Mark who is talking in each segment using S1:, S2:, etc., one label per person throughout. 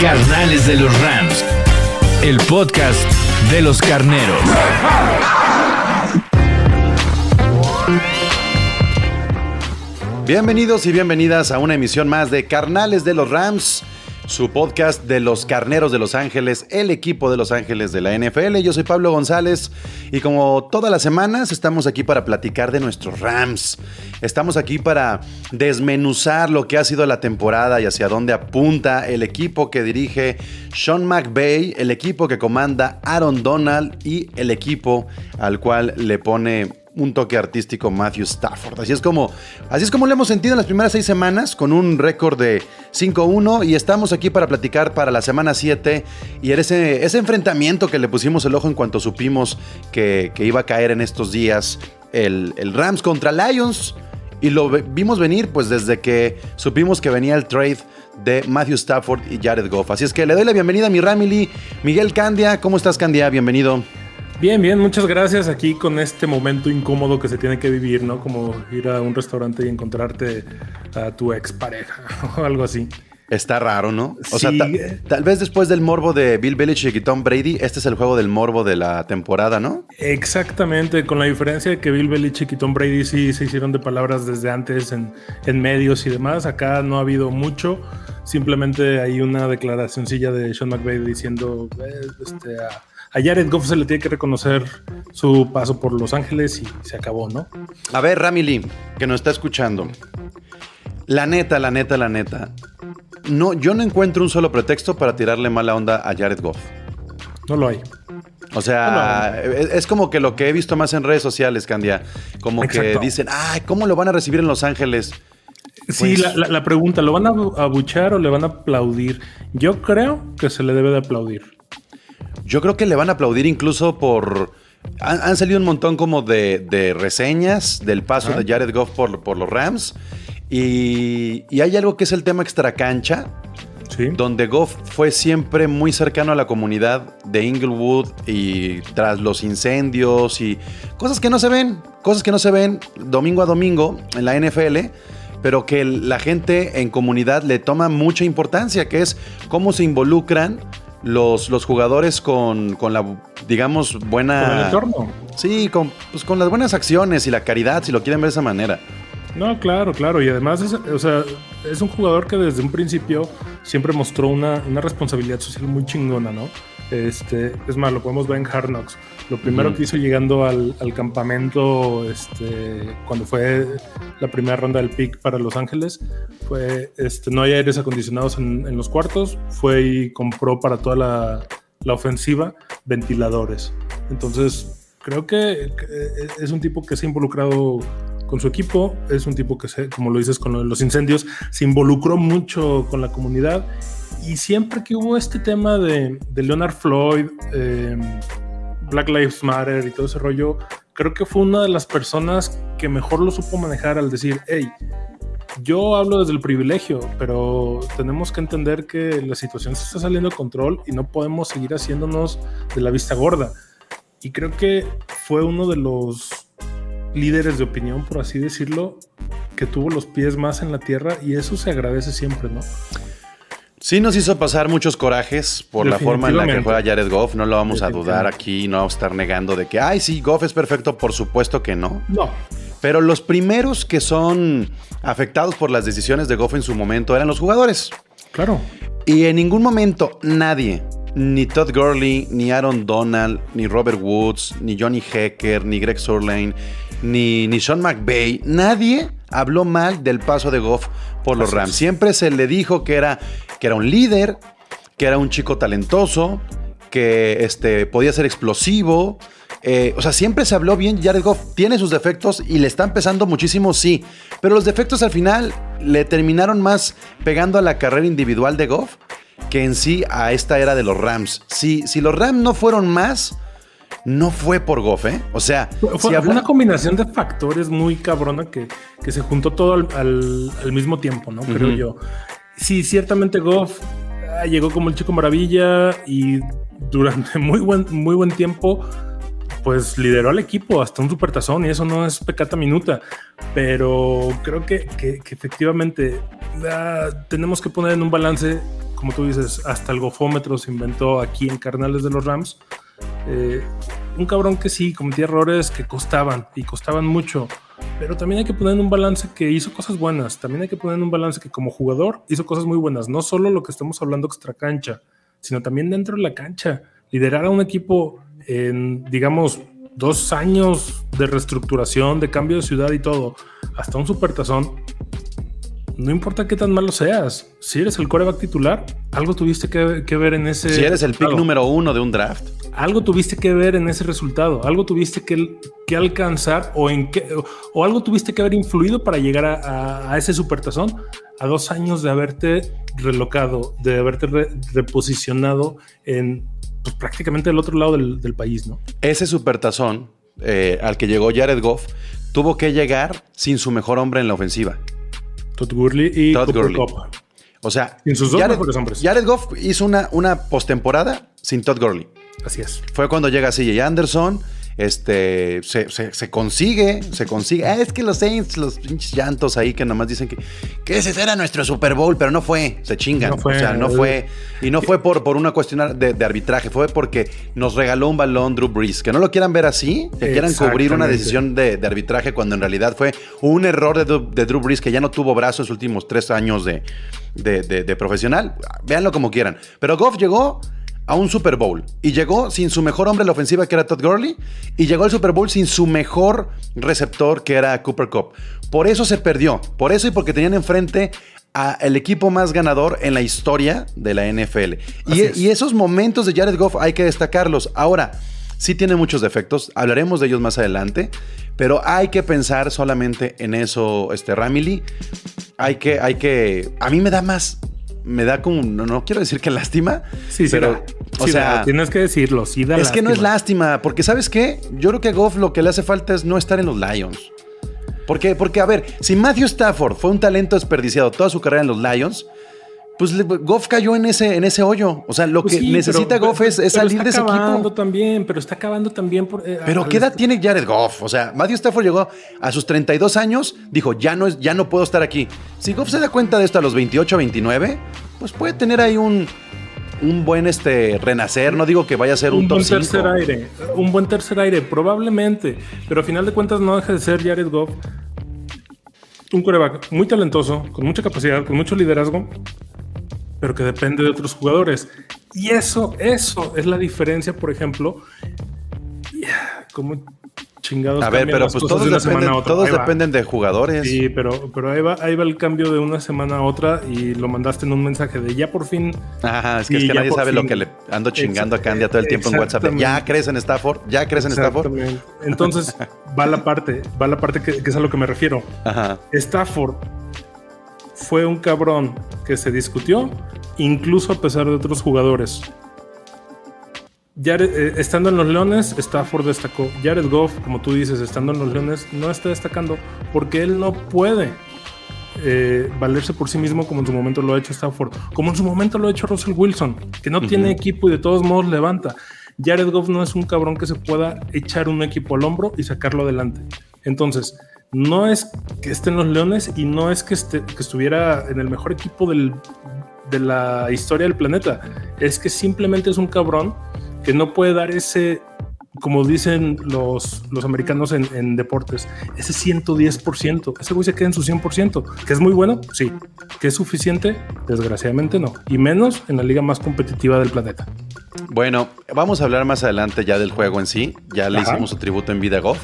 S1: Carnales de los Rams. El podcast de los carneros.
S2: Bienvenidos y bienvenidas a una emisión más de Carnales de los Rams, su podcast de los carneros de Los Ángeles, el equipo de Los Ángeles de la NFL. Yo soy Pablo González y como todas las semanas estamos aquí para platicar de nuestros Rams. Estamos aquí para desmenuzar lo que ha sido la temporada y hacia dónde apunta el equipo que dirige Sean McVay, el equipo que comanda Aaron Donald y el equipo al cual le pone un toque artístico Matthew Stafford. Así es como, así es como lo hemos sentido en las primeras seis semanas, con un récord de 5-1. Y estamos aquí para platicar para la semana 7 y ese, ese enfrentamiento que le pusimos el ojo en cuanto supimos que, que iba a caer en estos días el, el Rams contra Lions. Y lo vimos venir pues desde que supimos que venía el trade de Matthew Stafford y Jared Goff. Así es que le doy la bienvenida a mi Ramily, Miguel Candia. ¿Cómo estás, Candia? Bienvenido.
S3: Bien, bien, muchas gracias aquí con este momento incómodo que se tiene que vivir, ¿no? Como ir a un restaurante y encontrarte a tu expareja o algo así.
S2: Está raro, ¿no? O sea,
S3: Sí.
S2: ta- tal vez después del morbo de Bill Belichick y Tom Brady, este es el juego del morbo de la temporada, ¿no?
S3: Exactamente, con la diferencia de que Bill Belichick y Tom Brady sí se hicieron de palabras desde antes en, en medios y demás. Acá no ha habido mucho. Simplemente hay una declaracioncilla de Sean McVay diciendo eh, este, a, a Jared Goff se le tiene que reconocer su paso por Los Ángeles y se acabó, ¿no?
S2: A ver, Rami Lee, que nos está escuchando. La neta, la neta, la neta. No, yo no encuentro un solo pretexto para tirarle mala onda a Jared Goff.
S3: No lo hay.
S2: O sea, es, es como que lo que he visto más en redes sociales, Candia. Como que dicen, ay, ¿cómo lo van a recibir en Los Ángeles?
S3: Sí,
S2: Pues-
S3: la, la- la pregunta, ¿lo van a abu- abuchear o le van a aplaudir? Yo creo que se le debe de aplaudir.
S2: Yo creo que le van a aplaudir incluso por... Han, han salido un montón como de, de reseñas del paso de Jared Goff por, por los Rams. Y, y hay algo que es el tema extracancha,
S3: Sí.
S2: donde Goff fue siempre muy cercano a la comunidad de Inglewood y tras los incendios y cosas que no se ven, cosas que no se ven domingo a domingo en la NFL, pero que la gente en comunidad le toma mucha importancia, que es cómo se involucran los, los jugadores con, con la, digamos, buena...
S3: Con el entorno.
S2: Sí, con, pues, con las buenas acciones y la caridad, si lo quieren ver de esa manera.
S3: No, claro, claro. Y además, es, o sea, es un jugador que desde un principio siempre mostró una, una responsabilidad social muy chingona, ¿no? Este, es más, lo podemos ver en Hard Knocks. Lo primero
S2: Ujú.
S3: que hizo llegando al, al campamento, este, cuando fue la primera ronda del pick para Los Ángeles, fue, este, no hay aires acondicionados en, en los cuartos, fue y compró para toda la, la ofensiva ventiladores. Entonces, creo que que es un tipo que se ha involucrado con su equipo, es un tipo que, se, como lo dices, con los incendios, se involucró mucho con la comunidad y siempre que hubo este tema de, de Leonard Floyd, eh, Black Lives Matter y todo ese rollo, creo que fue una de las personas que mejor lo supo manejar al decir, hey, yo hablo desde el privilegio, pero tenemos que entender que la situación se está saliendo de control y no podemos seguir haciéndonos de la vista gorda. Y creo que fue uno de los líderes de opinión, por así decirlo, que tuvo los pies más en la tierra y eso se agradece siempre, ¿no?
S2: Sí nos hizo pasar muchos corajes por la forma en la que juega. Jared Goff. No lo vamos a dudar aquí, no vamos a estar negando de que, ay, sí, Goff es perfecto, por supuesto que no.
S3: No,
S2: Pero los primeros que son afectados por las decisiones de Goff en su momento eran los jugadores.
S3: claro.
S2: Y en ningún momento nadie ni Todd Gurley, ni Aaron Donald, ni Robert Woods, ni Johnny Hecker, ni Greg Surlane, ni, ni Sean McVay, nadie habló mal del paso de Goff por los Rams. Siempre se le dijo que era, que era un líder, que era un chico talentoso, que este, podía ser explosivo. Eh, o sea, siempre se habló bien. Jared Goff tiene sus defectos y le está empezando muchísimo, sí. Pero los defectos al final le terminaron más pegando a la carrera individual de Goff que en sí a esta era de los Rams. Si, si los Rams no fueron más, no fue por Goff, ¿eh? O sea,
S3: fue,
S2: si
S3: fue
S2: habla-
S3: una combinación de factores muy cabrona que, que se juntó todo al, al- al mismo tiempo, ¿no? Creo yo. Sí, ciertamente Goff ah, llegó como el chico maravilla y durante muy buen, muy buen tiempo pues lideró al equipo hasta un supertazón y eso no es pecata minuta, pero creo que, que- que efectivamente ah, tenemos que poner en un balance, como tú dices, hasta el gofómetro se inventó aquí en Carnales de los Rams. Eh, un cabrón que sí cometía errores que costaban y costaban mucho, pero también hay que poner un balance que hizo cosas buenas, también hay que poner un balance que como jugador hizo cosas muy buenas, no solo lo que estamos hablando extra cancha, sino también dentro de la cancha, liderar a un equipo en, digamos, dos años de reestructuración, de cambio de ciudad y todo, hasta un supertazón, no importa qué tan malo seas, si eres el coreback titular, algo tuviste que, que ver en ese...
S2: si eres el pick
S3: resultado
S2: número uno de un draft,
S3: algo tuviste que ver en ese resultado, algo tuviste que, que alcanzar o en qué, o, o algo tuviste que haber influido para llegar a, a- a ese supertazón a dos años de haberte relocado, de haberte re- reposicionado en pues, prácticamente el otro lado del, del país, ¿no?
S2: ese supertazón eh, al que llegó Jared Goff tuvo que llegar sin su mejor hombre en la ofensiva.
S3: Todd Gurley y
S2: Todd Gurley. O sea,
S3: Sin sus dos hombres.
S2: Jared Goff hizo una, una postemporada sin Todd Gurley.
S3: Así es.
S2: Fue cuando llega CJ Anderson, este, se, se- se consigue, se consigue. Ah, es que los Saints, los pinches llantos ahí que nomás dicen que, que ese era nuestro Super Bowl, pero no fue, se chingan.
S3: No fue.
S2: o sea, no fue. Y no fue por, por una cuestión de, de arbitraje, fue porque nos regaló un balón Drew Brees. Que no lo quieran ver así, que quieran cubrir una decisión de, de arbitraje cuando en realidad fue un error de, Drew- de Drew Brees que ya no tuvo brazos los últimos tres años de, de- de- de profesional. Véanlo como quieran. Pero Goff llegó a un Super Bowl y llegó sin su mejor hombre en la ofensiva que era Todd Gurley y llegó al Super Bowl sin su mejor receptor que era Cooper Cup. Por eso se perdió, por eso y porque tenían enfrente a el equipo más ganador en la historia de la NFL. Y,
S3: Así es.
S2: y esos momentos de Jared Goff hay que destacarlos. Ahora, sí tiene muchos defectos, hablaremos de ellos más adelante, pero hay que pensar solamente en eso, este Ramily. Hay que, hay que, a mí me da más, me da como, no, no quiero decir que lástima,
S3: Sí, sí,
S2: pero, o
S3: Sí
S2: sea,
S3: da. tienes que decirlo. Sí, da
S2: es que no es
S3: lástima.
S2: porque ¿sabes qué? Yo creo que a Goff lo que le hace falta es no estar en los Lions. ¿Por qué? Porque, a ver, si Matthew Stafford fue un talento desperdiciado toda su carrera en los Lions, pues Goff cayó en ese, en ese hoyo. O sea, lo
S3: Pues
S2: que
S3: sí,
S2: necesita
S3: pero-
S2: Goff es, salir de ese
S3: Está acabando
S2: equipo.
S3: también, pero está acabando también por. eh,
S2: Pero ¿qué edad tiene Jared Goff? O sea, Matthew Stafford llegó a sus 32 años, dijo, ya no, ya no puedo estar aquí. Si Goff se da cuenta de esto a los 28, 29, pues puede tener ahí un, un buen este, renacer. No digo que vaya a ser un,
S3: un
S2: top
S3: buen
S2: 5.
S3: tercer aire, un buen tercer aire, probablemente, pero a final de cuentas no deja de ser Jared Goff un coreback muy talentoso, con mucha capacidad, con mucho liderazgo, pero que depende de otros jugadores. Y eso, eso es la diferencia, por ejemplo, como chingados.
S2: A ver, pero pues todos,
S3: de una semana
S2: dependen,
S3: a
S2: todos dependen de jugadores.
S3: Sí, pero, pero ahí, va, ahí va el cambio de una semana a otra y lo mandaste en un mensaje de ya por fin
S2: Ajá, es que, es que nadie sabe lo que le ando chingando a Candia todo el tiempo en WhatsApp. ¿Ya crees en Stafford? ¿Ya crees en Stafford?
S3: Entonces, va la parte, va la parte que, que es a lo que me refiero.
S2: Ajá.
S3: Stafford fue un cabrón que se discutió, incluso a pesar de otros jugadores. Jared- eh, estando en los Leones, Stafford destacó. Jared Goff, como tú dices, estando en los Leones, no está destacando porque él no puede eh, valerse por sí mismo como en su momento lo ha hecho Stafford, como en su momento lo ha hecho Russell Wilson, que no tiene equipo y de todos modos levanta. Jared Goff no es un cabrón que se pueda echar un equipo al hombro y sacarlo adelante. Entonces, no es que esté en los Leones y no es que, esté, que estuviera en el mejor equipo de la historia del planeta. Es que simplemente es un cabrón que no puede dar ese, como dicen los, los americanos en, en deportes, ese 110%. Ese güey se queda en su 100%. ¿Que es muy bueno? Sí. ¿Que es suficiente? Desgraciadamente no. Y menos en la liga más competitiva del planeta.
S2: Bueno, vamos a hablar más adelante ya del juego en sí. Ya le
S3: Ajá.
S2: hicimos su tributo en Vida Golf.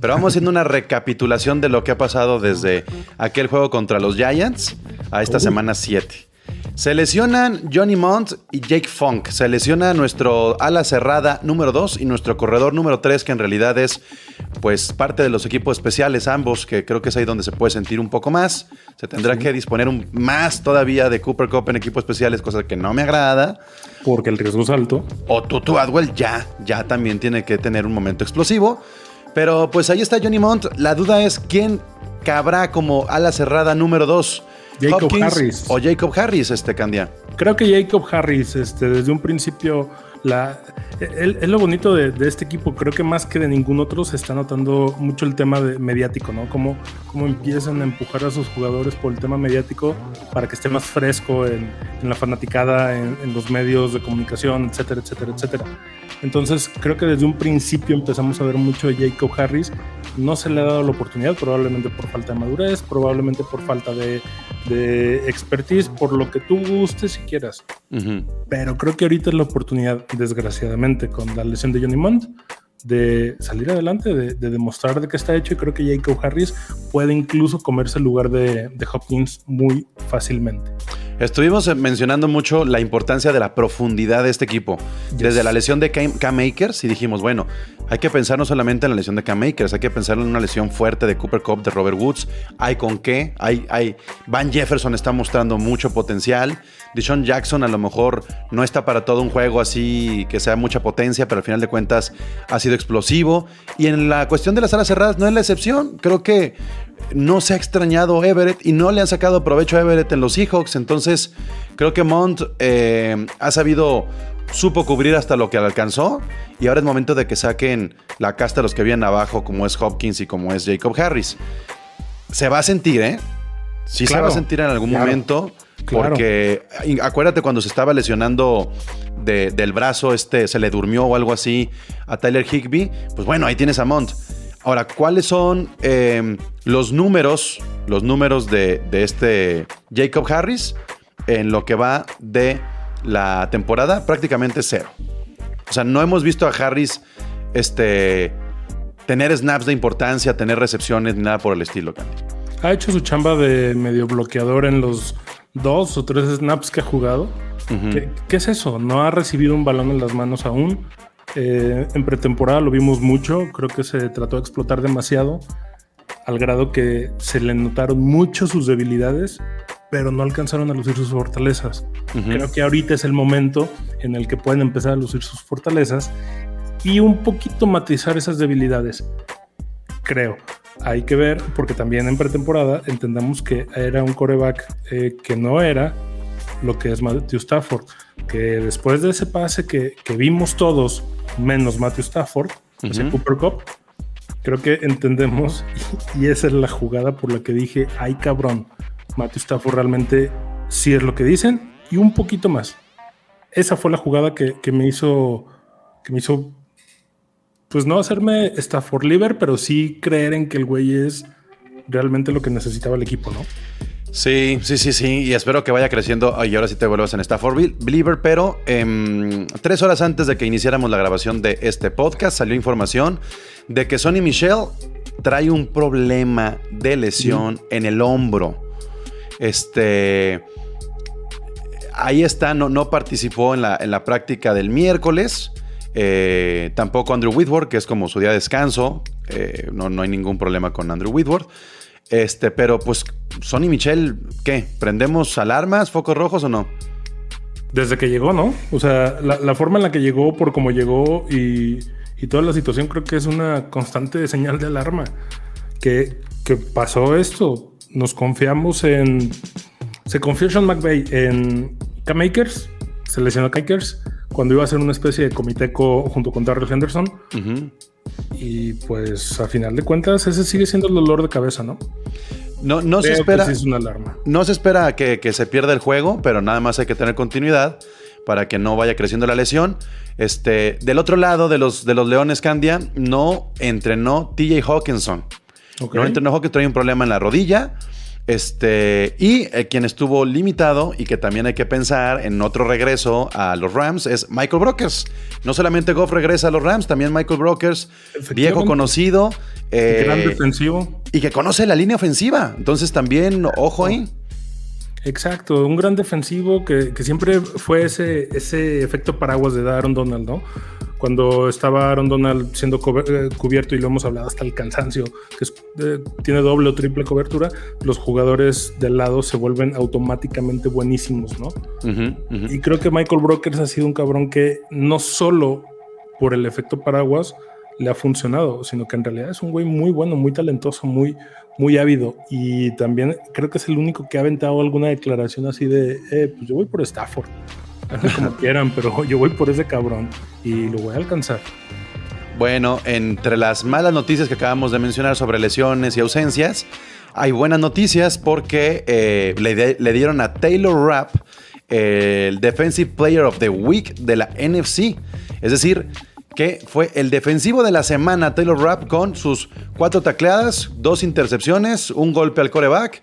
S2: Pero vamos haciendo una recapitulación de lo que ha pasado desde aquel juego contra los Giants a esta
S3: Uh.
S2: semana 7. Se lesionan Johnny Mont y Jake Funk. Se lesiona nuestro ala cerrada número 2 y nuestro corredor número 3, que en realidad es pues parte de los equipos especiales ambos, que creo que es ahí donde se puede sentir un poco más. Se tendrá que disponer un, más todavía de Cooper Cup en equipos especiales, cosa que no me agrada.
S3: Porque el riesgo es alto.
S2: O Tutu Adwell ya, ya también tiene que tener un momento explosivo. Pero pues ahí está Johnny Mont. La duda es quién cabrá como ala cerrada número 2.
S3: Jacob Harris.
S2: o Jacob Harris, este Candia.
S3: Creo que Jacob Harris, este, desde un principio, la, es lo bonito de, de este equipo. Creo que más que de ningún otro se está notando mucho el tema de- mediático, ¿no? Cómo, cómo empiezan a empujar a sus jugadores por el tema mediático para que esté más fresco en, en la fanaticada, en, en los medios de comunicación, etcétera, etcétera, etcétera. Entonces, creo que desde un principio empezamos a ver mucho de Jacob Harris. No se le ha dado la oportunidad, probablemente por falta de madurez, probablemente por falta de, de expertise, por lo que tú gustes y quieras. Pero creo que ahorita es la oportunidad, desgraciadamente, con la lesión de Johnny Mont, de salir adelante, de, de demostrar de qué está hecho. Y creo que Jacob Harris puede incluso comerse el lugar de, de Hopkins muy fácilmente.
S2: Estuvimos eh, mencionando mucho la importancia de la profundidad de este equipo. Desde la lesión de Cam, Cam Akers y dijimos, bueno, hay que pensar no solamente en la lesión de Cam Akers, hay que pensar en una lesión fuerte de Cooper Cup, de Robert Woods. Hay con qué, hay, hay. Van Jefferson está mostrando mucho potencial. Deshaun Jackson a lo mejor no está para todo un juego así que sea mucha potencia, pero al final de cuentas ha sido explosivo. Y en la cuestión de las alas cerradas no es la excepción. Creo que no se ha extrañado Everett y no le han sacado provecho a Everett en los Seahawks. Entonces, creo que Mont eh, ha sabido, supo cubrir hasta lo que alcanzó. Y ahora es momento de que saquen la casta de los que vienen abajo, como es Hopkins y como es Jacob Harris. Se va a sentir, ¿eh? Sí se
S3: Claro,
S2: va a sentir en algún
S3: claro,
S2: momento.
S3: claro.
S2: Porque y acuérdate cuando se estaba lesionando de- del brazo, este, se le durmió o algo así a Tyler Higby. Pues bueno, ahí tienes a Mont. Ahora, ¿cuáles son eh, los números, los números de, de este Jacob Harris en lo que va de la temporada? Prácticamente cero. O sea, no hemos visto a Harris este, tener snaps de importancia, tener recepciones ni nada por el estilo, Candy.
S3: Ha hecho su chamba de medio bloqueador en los dos o tres snaps que ha jugado. ¿Qué, qué es eso? No ha recibido un balón en las manos aún. Eh, en pretemporada lo vimos mucho. Creo que se trató de explotar demasiado. Al grado que se le notaron mucho sus debilidades, pero no alcanzaron a lucir sus fortalezas. Creo que ahorita es el momento en el que pueden empezar a lucir sus fortalezas y un poquito matizar esas debilidades. Creo. Hay que ver, porque también en pretemporada entendamos que era un coreback eh, que no era lo que es Matthew Stafford. Que después de ese pase que, que vimos todos, menos Matthew Stafford, ese. Cooper Cup, creo que entendemos, y, y esa es la jugada por la que dije, ay cabrón, Matthew Stafford realmente sí es lo que dicen, y un poquito más. Esa fue la jugada que, que me hizo, que me hizo, pues no hacerme Stafford liver, pero sí creer en que el güey es realmente lo que necesitaba el equipo, ¿no?
S2: Sí, sí, sí, sí. Y espero que vaya creciendo. Y ahora sí te vuelvas en Stafford Believer. Pero em, tres horas antes de que iniciáramos la grabación de este podcast, salió información de que Sonny Michel trae un problema de lesión en el hombro. Este. Ahí está, no, no participó en la, en la práctica del miércoles. Eh, tampoco Andrew Whitworth, que es como su día de descanso. Eh, no, no hay ningún problema con Andrew Whitworth. Este, pero pues, Sonny Michel, ¿qué? ¿Prendemos alarmas, focos rojos o no?
S3: Desde que llegó, ¿no? O sea, la, la forma en la que llegó, por cómo llegó y, y toda la situación, creo que es una constante señal de alarma. Que, que pasó esto. Nos confiamos en. Se confió Sean McVay en Cam Akers, se lesionó a Akers cuando iba a ser una especie de comité co- junto con Darrell Henderson.
S2: Ujú.
S3: Y pues a final de cuentas, ese sigue siendo el dolor de cabeza, ¿no?
S2: No, no se
S3: que
S2: espera.
S3: sí es una alarma.
S2: No se espera que, que se pierda el juego, pero nada más hay que tener continuidad para que no vaya creciendo la lesión. Este, del otro lado de los, de los Leones Candia, no entrenó TJ Hawkinson. No entrenó Hawkinson, trae un problema en la rodilla. Este, y eh, quien estuvo limitado y que también hay que pensar en otro regreso a los Rams es Michael Brokers. No solamente Goff regresa a los Rams, también Michael Brokers, viejo conocido. eh,
S3: Gran defensivo.
S2: y que conoce la línea ofensiva. Entonces también, ojo ahí.
S3: Exacto, un gran defensivo que, que siempre fue ese, ese efecto paraguas de Aaron Donald, ¿no? Cuando estaba Aaron Donald siendo eh, cubierto, y lo hemos hablado hasta el cansancio, que es- eh, tiene doble o triple cobertura, los jugadores del lado se vuelven automáticamente buenísimos, ¿no? Y creo que Michael Brokers ha sido un cabrón que no solo por el efecto paraguas le ha funcionado, sino que en realidad es un güey muy bueno, muy talentoso, muy, muy ávido. Y también creo que es el único que ha aventado alguna declaración así de, eh, pues yo voy por Stafford. Como quieran, pero yo voy por ese cabrón y lo voy a alcanzar.
S2: Bueno, entre las malas noticias que acabamos de mencionar sobre lesiones y ausencias, hay buenas noticias porque eh, le, de- le dieron a Taylor Rapp eh, el Defensive Player of the Week de la NFC. Es decir, que fue el defensivo de la semana Taylor Rapp con sus cuatro tacleadas, dos intercepciones, un golpe al coreback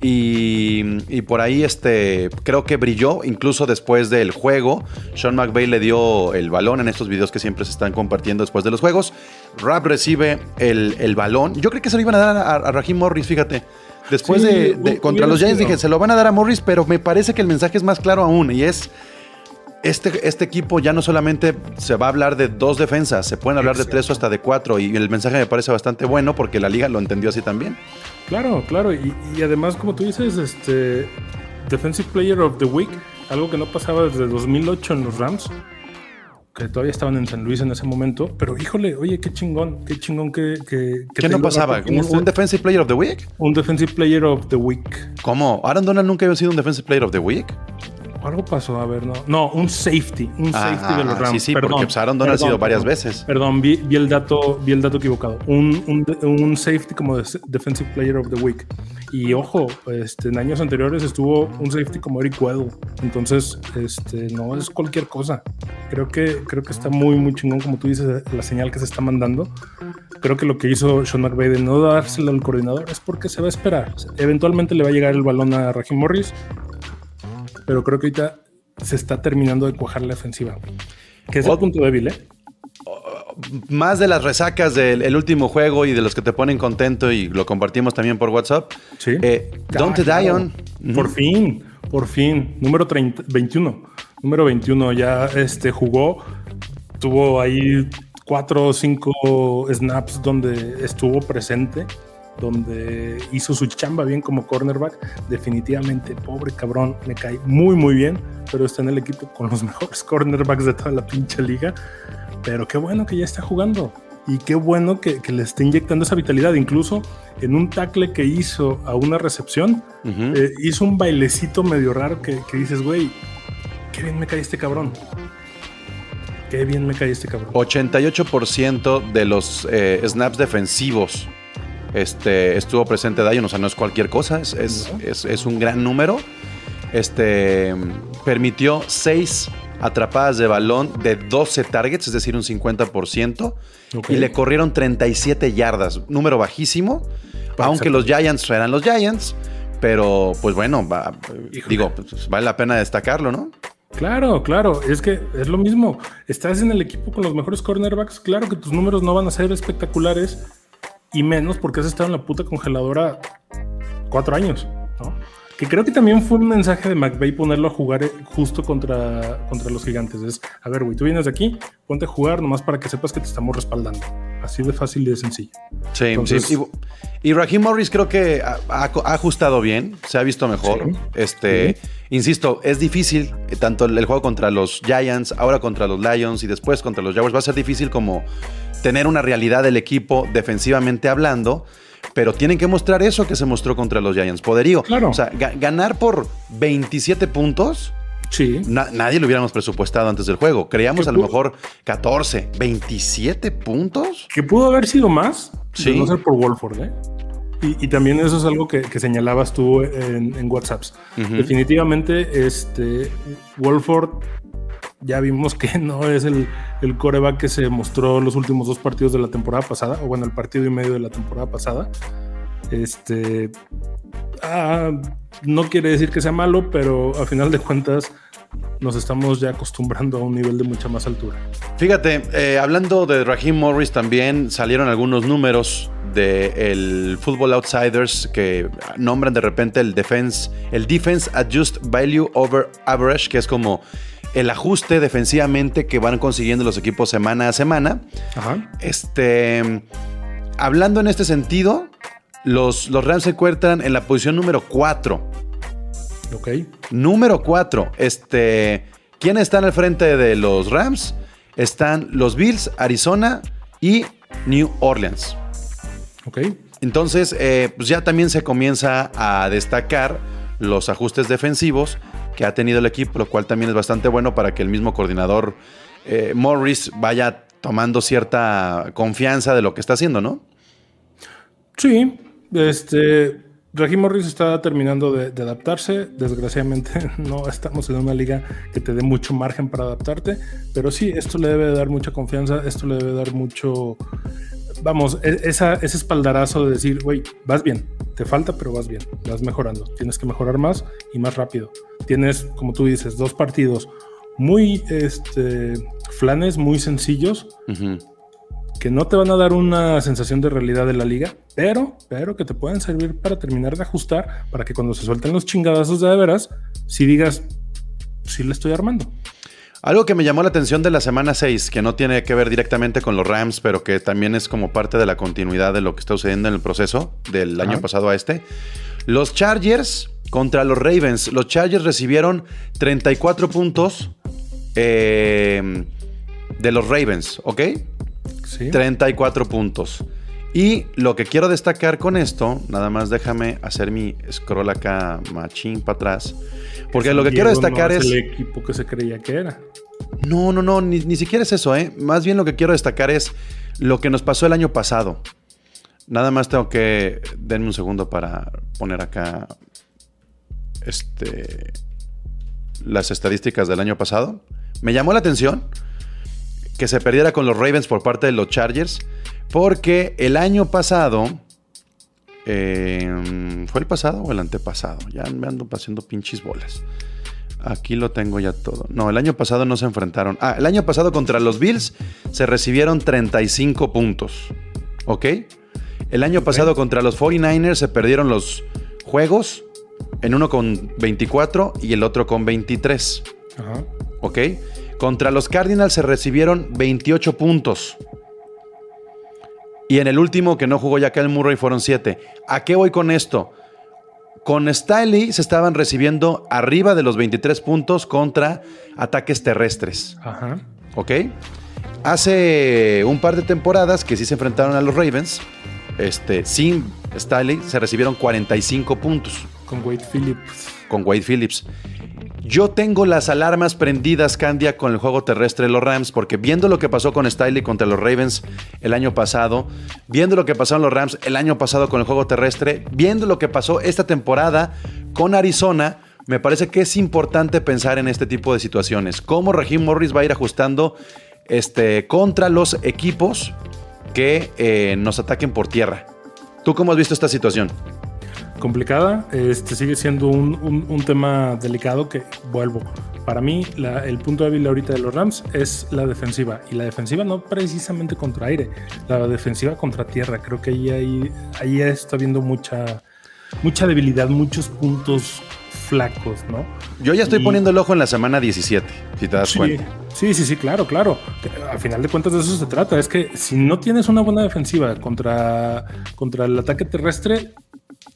S2: y, y por ahí este, creo que brilló incluso después del juego. Sean McVay le dio el balón en estos videos que siempre se están compartiendo después de los juegos. Rapp recibe el, el balón. Yo creo que se lo iban a dar a, a Raheem Morris, fíjate. Después
S3: Sí,
S2: de, contra los Giants dije, se lo van a dar a Morris, pero me parece que el mensaje es más claro aún y es este, este equipo ya no solamente se va a hablar de dos defensas, se pueden hablar de tres o hasta de cuatro. Y el mensaje me parece bastante bueno porque la liga lo entendió así también.
S3: Claro, claro. Y, y además, como tú dices, este Defensive Player of the Week, algo que no pasaba desde 2008 en los Rams, que todavía estaban en San Luis en ese momento. Pero híjole, oye, qué chingón, qué chingón que. que, que
S2: ¿Qué no pasaba? ¿Un,
S3: este-
S2: un Defensive Player of the Week?
S3: un Defensive Player of the Week.
S2: ¿Cómo? ¿Aaron Donald nunca había sido un Defensive Player of the Week?
S3: Algo pasó, a ver, no. No, un safety, un
S2: Ah,
S3: safety de los Rams.
S2: sí, sí,
S3: Perdón,
S2: porque Aaron Donald ha sido varias
S3: perdón.
S2: veces.
S3: Perdón, vi, vi el dato, vi el dato equivocado. Un, un, un safety como de- Defensive Player of the Week. Y ojo, este, en años anteriores estuvo un safety como Eric Weddle. Entonces, este, no es cualquier cosa. Creo que, creo que está muy, muy chingón, como tú dices, la señal que se está mandando. Creo que lo que hizo Sean McVay de no dárselo al coordinador es porque se va a esperar. Eventualmente le va a llegar el balón a Raheem Morris, pero creo que ahorita se está terminando de cuajar la defensiva. Que es el punto débil, ¿eh?
S2: Más de las resacas del el último juego y de los que te ponen contento y lo compartimos también por WhatsApp.
S3: Sí.
S2: Eh, Don't
S3: Ah, claro.
S2: Dion.
S3: Por fin, por fin. Número 30, 21. Número 21 ya este, jugó. Tuvo ahí cuatro o cinco snaps donde estuvo presente, donde hizo su chamba bien como cornerback. Definitivamente, pobre cabrón, me cae muy, muy bien, pero está en el equipo con los mejores cornerbacks de toda la pinche liga. Pero qué bueno que ya está jugando. Y qué bueno que, que le esté inyectando esa vitalidad. Incluso en un tackle que hizo a una recepción, eh, hizo un bailecito medio raro que, que dices, güey, qué bien me cae este cabrón. Qué bien me cae este cabrón.
S2: 88% de los eh, snaps defensivos este, estuvo presente Dion, o sea, no es cualquier cosa, es, es- es- es un gran número. Este, permitió 6 atrapadas de balón de 12 targets, es decir, un 50%,
S3: Ok.
S2: y le corrieron 37 yardas, número bajísimo, aunque los Giants eran los Giants, pero pues bueno, va- digo, pues, vale la pena destacarlo, ¿no?
S3: Claro, claro, es que es lo mismo. Estás en el equipo con los mejores cornerbacks, claro que tus números no van a ser espectaculares y menos porque has estado en la puta congeladora cuatro años, ¿no? Que creo que también fue un mensaje de McVay ponerlo a jugar eh, justo contra, contra los gigantes. Es, a ver, güey, tú vienes de aquí, ponte a jugar nomás para que sepas que te estamos respaldando. Así de fácil y de sencillo.
S2: Sí,
S3: Entonces-
S2: sí. Y, y Raheem Morris creo que ha, ha- ha ajustado bien, se ha visto mejor.
S3: Sí.
S2: Este, insisto, es difícil eh, tanto el, el juego contra los Giants, ahora contra los Lions y después contra los Jaguars va a ser difícil como tener una realidad del equipo defensivamente hablando. Pero tienen que mostrar eso que se mostró contra los Giants, poderío.
S3: Claro.
S2: O sea, ga- ganar por 27 puntos,
S3: Sí.
S2: na- nadie lo hubiéramos presupuestado antes del juego. Creíamos
S3: ¿Qué
S2: a lo mejor 14, 27 puntos.
S3: Que pudo haber sido más,
S2: Sí.
S3: de no ser por Wolford, ¿eh? Y, y también eso es algo que, que señalabas tú en, en WhatsApps. Definitivamente, este Wolford ya vimos que no es el, el coreback que se mostró los últimos dos partidos de la temporada pasada, o bueno, el partido y medio de la temporada pasada. Este. ah, no quiere decir que sea malo, pero a final de cuentas nos estamos ya acostumbrando a un nivel de mucha más altura.
S2: Fíjate, eh, hablando de Raheem Morris también salieron algunos números del Football Outsiders que nombran de repente el defense, el defense adjust value over average, que es como el ajuste defensivamente que van consiguiendo los equipos semana a semana.
S3: Ajá.
S2: Este, hablando en este sentido, los, los Rams se encuentran en la posición número 4.
S3: Ok.
S2: Número 4. Este, ¿quién está al frente de los Rams? Están los Bills, Arizona y New Orleans.
S3: Ok.
S2: Entonces, eh, pues ya también se comienza a destacar los ajustes defensivos que ha tenido el equipo, lo cual también es bastante bueno para que el mismo coordinador eh, Morris vaya tomando cierta confianza de lo que está haciendo, ¿no?
S3: Sí, este. Raheem Morris está terminando de adaptarse. Desgraciadamente, no estamos en una liga que te dé mucho margen para adaptarte. Pero sí, esto le debe dar mucha confianza. Esto le debe dar mucho. Vamos, e- esa, ese espaldarazo de decir, güey, vas bien, te falta, pero vas bien, vas mejorando. Tienes que mejorar más y más rápido. Tienes, como tú dices, dos partidos muy este, flanes, muy sencillos, que no te van a dar una sensación de realidad de la liga, pero, pero que te pueden servir para terminar de ajustar, para que cuando se suelten los chingadazos de de veras, si digas, sí le estoy armando.
S2: Algo que me llamó la atención de la semana 6, que no tiene que ver directamente con los Rams, pero que también es como parte de la continuidad de lo que está sucediendo en el proceso del
S3: Ajá.
S2: año pasado a este. Los Chargers contra los Ravens. Los Chargers recibieron 34 puntos eh, de los Ravens, ¿ok?
S3: Sí.
S2: 34 puntos. Y lo que quiero destacar con esto, nada más déjame hacer mi scroll acá machín para atrás. Porque lo que quiero
S3: Diego no
S2: destacar es...
S3: el equipo que se creía que era.
S2: No, no, no, ni, ni siquiera es eso, ¿eh? Más bien lo que quiero destacar es lo que nos pasó el año pasado. Nada más tengo que... Denme un segundo para poner acá... Este... Las estadísticas del año pasado. Me llamó la atención que se perdiera con los Ravens por parte de los Chargers. Porque el año pasado... eh, ¿Fue el pasado o el antepasado? Ya me ando haciendo pinches bolas. Aquí lo tengo ya todo. No, el año pasado no se enfrentaron. Ah, el año pasado contra los Bills se recibieron 35 puntos. ¿Ok? El año pasado contra los 49ers se perdieron los juegos. En uno con 24 y el otro con 23.
S3: Ajá.
S2: ¿Ok? Contra los Cardinals se recibieron 28 puntos. Y en el último que no jugó Jaquel Murray fueron 7. ¿A qué voy con esto? Con Staley se estaban recibiendo arriba de los 23 puntos contra ataques terrestres.
S3: Ajá.
S2: ¿Ok? Hace un par de temporadas que sí se enfrentaron a los Ravens, este, sin Staley se recibieron 45 puntos
S3: Con Wade Phillips.
S2: con Wade Phillips. Yo tengo las alarmas prendidas, Candia, con el juego terrestre de los Rams, porque viendo lo que pasó con Stiley contra los Ravens el año pasado, viendo lo que pasó en los Rams el año pasado con el juego terrestre, viendo lo que pasó esta temporada con Arizona, me parece que es importante pensar en este tipo de situaciones. Cómo Raheem Morris va a ir ajustando este, contra los equipos que eh, nos ataquen por tierra. ¿Tú cómo has visto esta situación?
S3: Complicada. Este sigue siendo un, un- un tema delicado que vuelvo. Para mí, la- el punto débil ahorita de los Rams es la defensiva. Y la defensiva no precisamente contra aire, la defensiva contra tierra. Creo que ahí, ahí, ahí está viendo mucha, mucha debilidad, muchos puntos flacos, ¿no?
S2: Yo ya estoy
S3: Y-
S2: poniendo el ojo en la semana 17, si te das
S3: Sí,
S2: cuenta.
S3: sí, sí, sí, claro, claro. Que A final de cuentas de eso se trata. Es que si no tienes una buena defensiva contra, contra el ataque terrestre,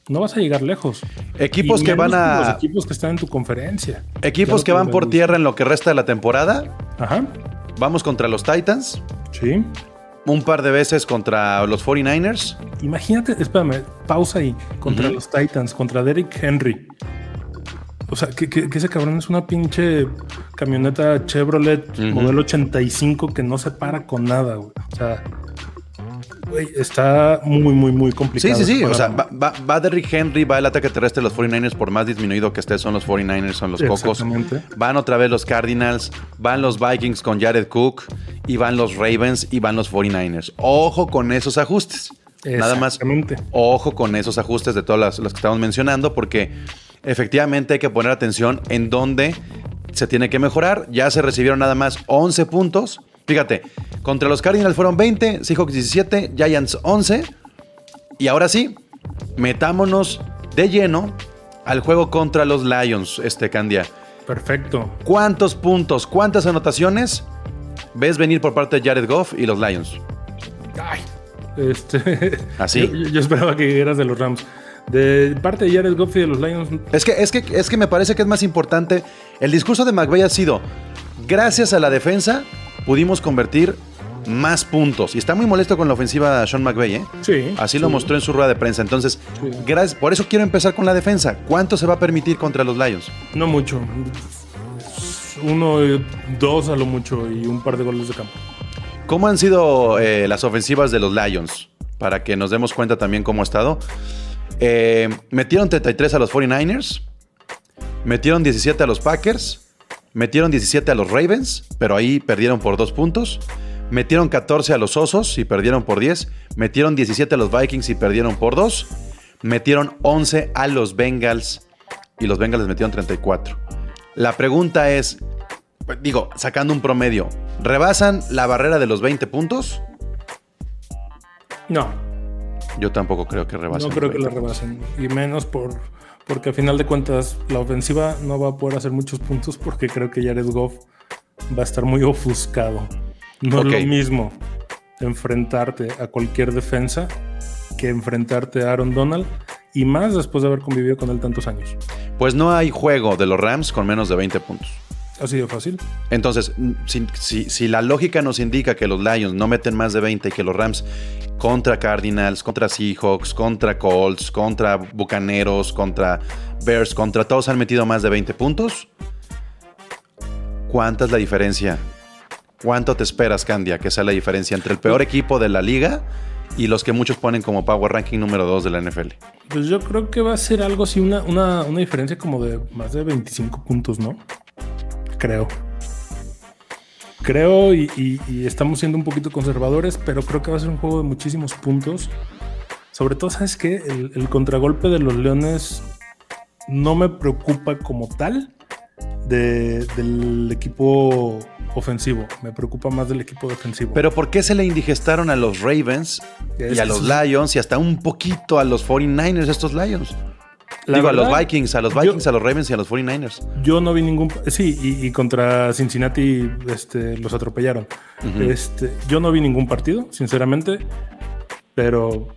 S3: no vas a llegar lejos.
S2: Equipos
S3: Y
S2: que van a-
S3: Los equipos que están en tu conferencia.
S2: Equipos que van por tierra en lo que resta de la temporada.
S3: Ajá.
S2: Vamos contra los Titans.
S3: Sí.
S2: Un par de veces contra los 49ers.
S3: Imagínate, espérame, pausa ahí. Contra los Titans, contra Derrick Henry. O sea, que, que- que ese cabrón es una pinche camioneta Chevrolet modelo 85 que no se para con nada, güey. O sea, está muy, muy, muy
S2: Sí,
S3: complicado.
S2: sí, sí.
S3: ese
S2: O sea, va, va, va Derrick Henry, va el ataque terrestre de los 49ers, por más disminuido que esté, son los 49ers, son los cocos. Van otra vez los Cardinals, van los Vikings con Jared Cook, y van los Ravens y van los 49ers. Ojo con esos ajustes. Nada más,
S3: Exactamente.
S2: ojo con esos ajustes de todas las, las que estamos mencionando, porque efectivamente hay que poner atención en dónde se tiene que mejorar. Ya se recibieron nada más 11 puntos. Fíjate, contra los Cardinals fueron 20, Seahawks 17, Giants 11. Y ahora sí, metámonos de lleno al juego contra los Lions, este Candia.
S3: Perfecto.
S2: ¿Cuántos puntos, cuántas anotaciones ves venir por parte de Jared Goff y los Lions?
S3: Ay. Este.
S2: Así.
S3: Yo, yo esperaba que eras de los Rams. De parte de Jared Goff y de los Lions.
S2: Es que, es, que, es que me parece que es más importante. El discurso de McVay ha sido: gracias a la defensa pudimos convertir más puntos. Y está muy molesto con la ofensiva Sean McVay, ¿eh?
S3: Sí.
S2: Así lo
S3: sí.
S2: mostró en su rueda de prensa. Entonces,
S3: Sí.
S2: gracias, por eso quiero empezar con la defensa. ¿Cuánto se va a permitir contra los Lions?
S3: No mucho. Uno, dos a lo mucho y un par de goles de campo.
S2: ¿Cómo han sido eh, las ofensivas de los Lions? Para que nos demos cuenta también cómo ha estado. Eh, metieron 33 a los 49ers. Metieron 17 a los Packers. Metieron 17 a los Ravens, pero ahí perdieron por dos puntos. Metieron 14 a los Osos y perdieron por 10. Metieron 17 a los Vikings y perdieron por 2. Metieron 11 a los Bengals y los Bengals les metieron 34. La pregunta es, digo, sacando un promedio, ¿rebasan la barrera de los 20 puntos?
S3: No,
S2: Yo tampoco creo que rebasen.
S3: no creo que la
S2: 20 puntos.
S3: rebasen. Y menos por porque a final de cuentas la ofensiva no va a poder hacer muchos puntos porque creo que Jared Goff va a estar muy ofuscado. No es lo mismo enfrentarte a cualquier defensa que enfrentarte a Aaron Donald y más después de haber convivido con él tantos años.
S2: Pues no hay juego de los Rams con menos de 20 puntos.
S3: Así de fácil.
S2: Entonces, si, si- si la lógica nos indica que los Lions no meten más de 20 y que los Rams contra Cardinals, contra Seahawks, contra Colts, contra Bucaneros, contra Bears, contra todos han metido más de 20 puntos, ¿cuánta es la diferencia? ¿Cuánto te esperas, Candia, que sea la diferencia entre el peor equipo de la liga y los que muchos ponen como Power Ranking número 2 de la NFL?
S3: Pues yo creo que va a ser algo así, una, una, una diferencia como de más de 25 puntos, ¿no? Creo. Creo y, y- y estamos siendo un poquito conservadores, pero creo que va a ser un juego de muchísimos puntos. Sobre todo, ¿sabes qué? El, el contragolpe de los Leones no me preocupa como tal de- del equipo ofensivo. Me preocupa más del equipo defensivo.
S2: Pero ¿por qué se le indigestaron a los Ravens y a los Lions y hasta un poquito a los 49ers estos Lions?
S3: La
S2: Digo, a los Vikings, a los
S3: yo-
S2: Vikings, a los Ravens y a los 49ers.
S3: Yo no vi ningún. Sí, y, y contra Cincinnati este, los atropellaron. este, yo no vi ningún partido, sinceramente. Pero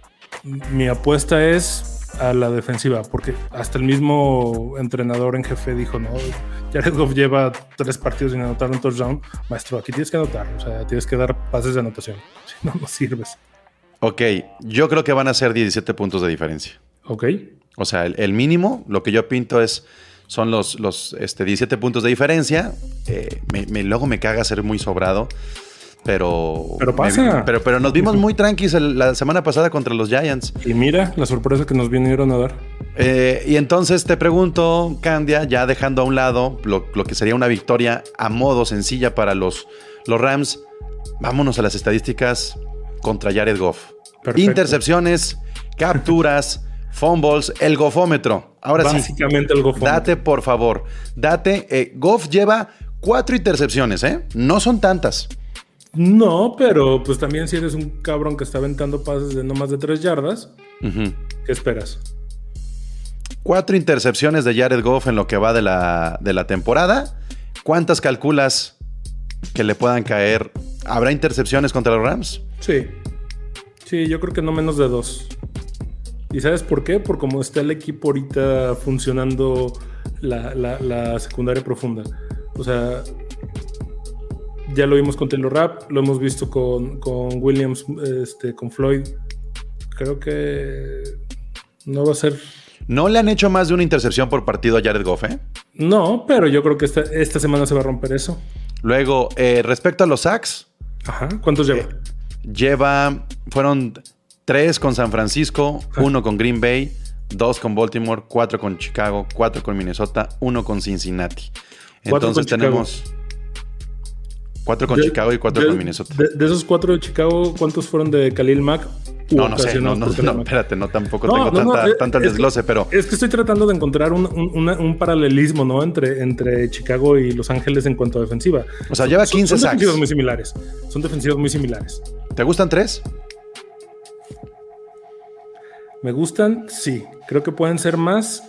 S3: mi apuesta es a la defensiva, porque hasta el mismo entrenador en jefe dijo: No, Jared Goff lleva tres partidos sin anotar un touchdown. Maestro, aquí tienes que anotar, o sea, tienes que dar pases de anotación. Si no, no sirves.
S2: Ok, yo creo que van a ser 17 puntos de diferencia.
S3: Ok.
S2: O sea, el, el mínimo, lo que yo pinto es, son los, los este, 17 puntos de diferencia. Eh, me- me- luego me caga ser muy sobrado, pero...
S3: Pero
S2: me-
S3: pasa.
S2: pero, pero nos vimos muy tranquis el- la semana pasada contra los Giants.
S3: Y mira la sorpresa que nos vinieron a dar.
S2: Eh, y entonces te pregunto, Candia, ya dejando a un lado lo, lo que sería una victoria a modo sencilla para los, los Rams, vámonos a las estadísticas contra Jared Goff.
S3: Perfecto.
S2: Intercepciones, capturas, fumbles, el gofómetro. Ahora sí,
S3: Básicamente el gofón.
S2: date por favor, date. eh, Goff lleva cuatro intercepciones, ¿eh? No son tantas.
S3: No, pero pues también si eres un cabrón que está aventando pases de no más de tres yardas. ¿qué esperas?
S2: Cuatro intercepciones de Jared Goff en lo que va de la, de la temporada. ¿Cuántas calculas que le puedan caer? ¿Habrá intercepciones contra los Rams?
S3: Sí. Sí, yo creo que no menos de dos. ¿Y sabes por qué? Por cómo está el equipo ahorita funcionando la, la- la secundaria profunda. O sea, ya lo vimos con Taylor Rapp, lo hemos visto con, con Williams, este, con Floyd. Creo que no va a ser
S2: No le han hecho más de una intercepción por partido a Jared Goff, ¿eh?
S3: No, pero yo creo que esta, esta semana se va a romper eso.
S2: Luego, eh, respecto a los sacks,
S3: Ajá. ¿Cuántos lleva?
S2: lleva. Fueron tres con San Francisco, uno con Green Bay, dos con Baltimore, cuatro con Chicago, cuatro con Minnesota, uno con Cincinnati. Entonces
S3: con
S2: tenemos cuatro con
S3: De-
S2: Chicago y cuatro
S3: de-
S2: con Minnesota.
S3: De, de esos cuatro de Chicago, ¿cuántos fueron de Khalil Mack?
S2: No, no sé, no, no, espérate, no tampoco
S3: No,
S2: tengo
S3: no,
S2: tanta,
S3: es
S2: desglose, pero
S3: Es que estoy tratando de encontrar un, un- una- un paralelismo, ¿no? Entre, entre Chicago y Los Ángeles en cuanto a defensiva.
S2: O sea, lleva
S3: Son-
S2: 15
S3: son
S2: sacks.
S3: defensivos muy similares. Son defensivos muy similares.
S2: ¿te gustan tres?
S3: Me gustan, sí. Creo que pueden ser más.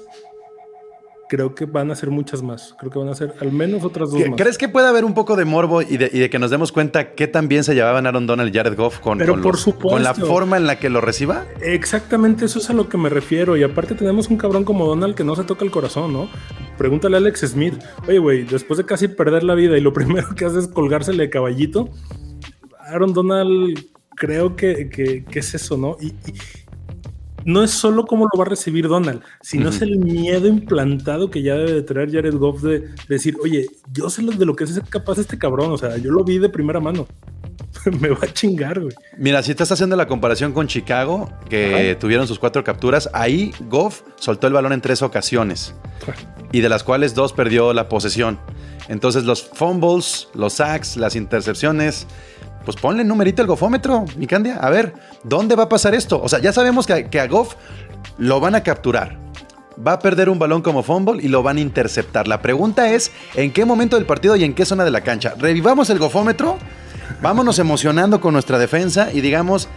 S3: Creo que van a ser muchas más. Creo que van a ser al menos otras dos
S2: ¿Qué-
S3: más.
S2: ¿Crees que puede haber un poco de morbo y de, y de que nos demos cuenta qué tan bien se llevaban Aaron Donald y Jared Goff con,
S3: Pero
S2: con,
S3: por
S2: los- con la forma en la que lo reciba?
S3: Exactamente, eso es a lo que me refiero. Y aparte tenemos un cabrón como Donald que no se toca el corazón, ¿no? Pregúntale a Alex Smith. Oye, güey, después de casi perder la vida y lo primero que hace es colgársele de caballito, Aaron Donald creo que, que- que es eso, ¿no? Y, y no es solo cómo lo va a recibir Donald, sino es el miedo implantado que ya debe de traer Jared Goff de, de decir, oye, yo sé lo- de lo que es capaz este cabrón, o sea, yo lo vi de primera mano. me va a chingar, güey.
S2: Mira, si estás haciendo la comparación con Chicago, que tuvieron sus cuatro capturas, ahí Goff soltó el balón en tres ocasiones y de las cuales dos perdió la posesión. Entonces los fumbles, los sacks, las intercepciones, pues ponle numerito el gofómetro, mi Candia. A ver, ¿dónde va a pasar esto? O sea, ya sabemos que, que a Goff lo van a capturar. Va a perder un balón como fumble y lo van a interceptar. La pregunta es, ¿en qué momento del partido y en qué zona de la cancha? Revivamos el gofómetro, vámonos emocionando con nuestra defensa y digamos,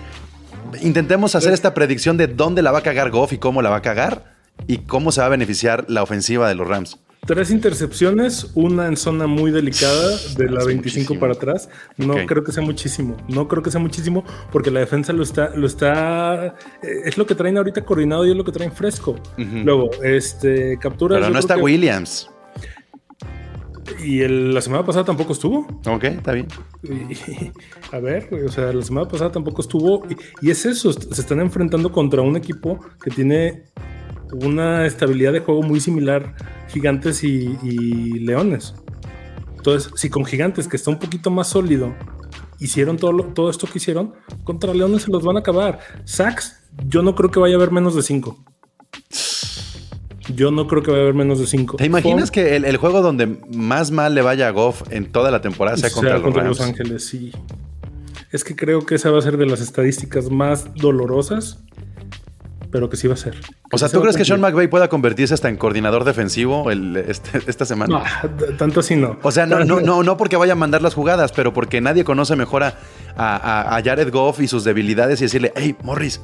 S2: intentemos hacer esta predicción de dónde la va a cagar Goff y cómo la va a cagar y cómo se va a beneficiar la ofensiva de los Rams.
S3: Tres intercepciones, una en zona muy delicada de la
S2: Es
S3: 25
S2: muchísimo.
S3: para atrás. No creo que sea muchísimo. No creo que sea muchísimo porque la defensa lo está, lo está, eh, es lo que traen ahorita coordinado y es lo que traen fresco. Luego, este, capturas.
S2: Pero no está
S3: que-
S2: Williams.
S3: Y el- la semana pasada tampoco estuvo.
S2: Ok, está bien.
S3: Y- a ver, o sea, la semana pasada tampoco estuvo. Y, y es eso, se están enfrentando contra un equipo que tiene una estabilidad de juego muy similar, Gigantes y, y Leones. Entonces, si con Gigantes, que está un poquito más sólido, hicieron todo, lo- todo esto que hicieron, contra Leones se los van a acabar. Sacks, yo no creo que vaya a haber menos de 5. Yo no creo que vaya a haber menos de 5.
S2: ¿Te imaginas que el, el juego donde más mal le vaya a Goff en toda la temporada sea contra, los, Rams?
S3: Ángeles, sí. Es que creo que esa va a ser de las estadísticas más dolorosas, pero que sí va a ser.
S2: O sea,
S3: se
S2: ¿tú crees que Sean. McVay pueda convertirse hasta en coordinador defensivo el- este- esta semana?
S3: No, tanto así no.
S2: O sea, no, no, no, no porque vaya a mandar las jugadas, pero porque nadie conoce mejor a, a- a Jared Goff y sus debilidades y decirle, hey, Morris,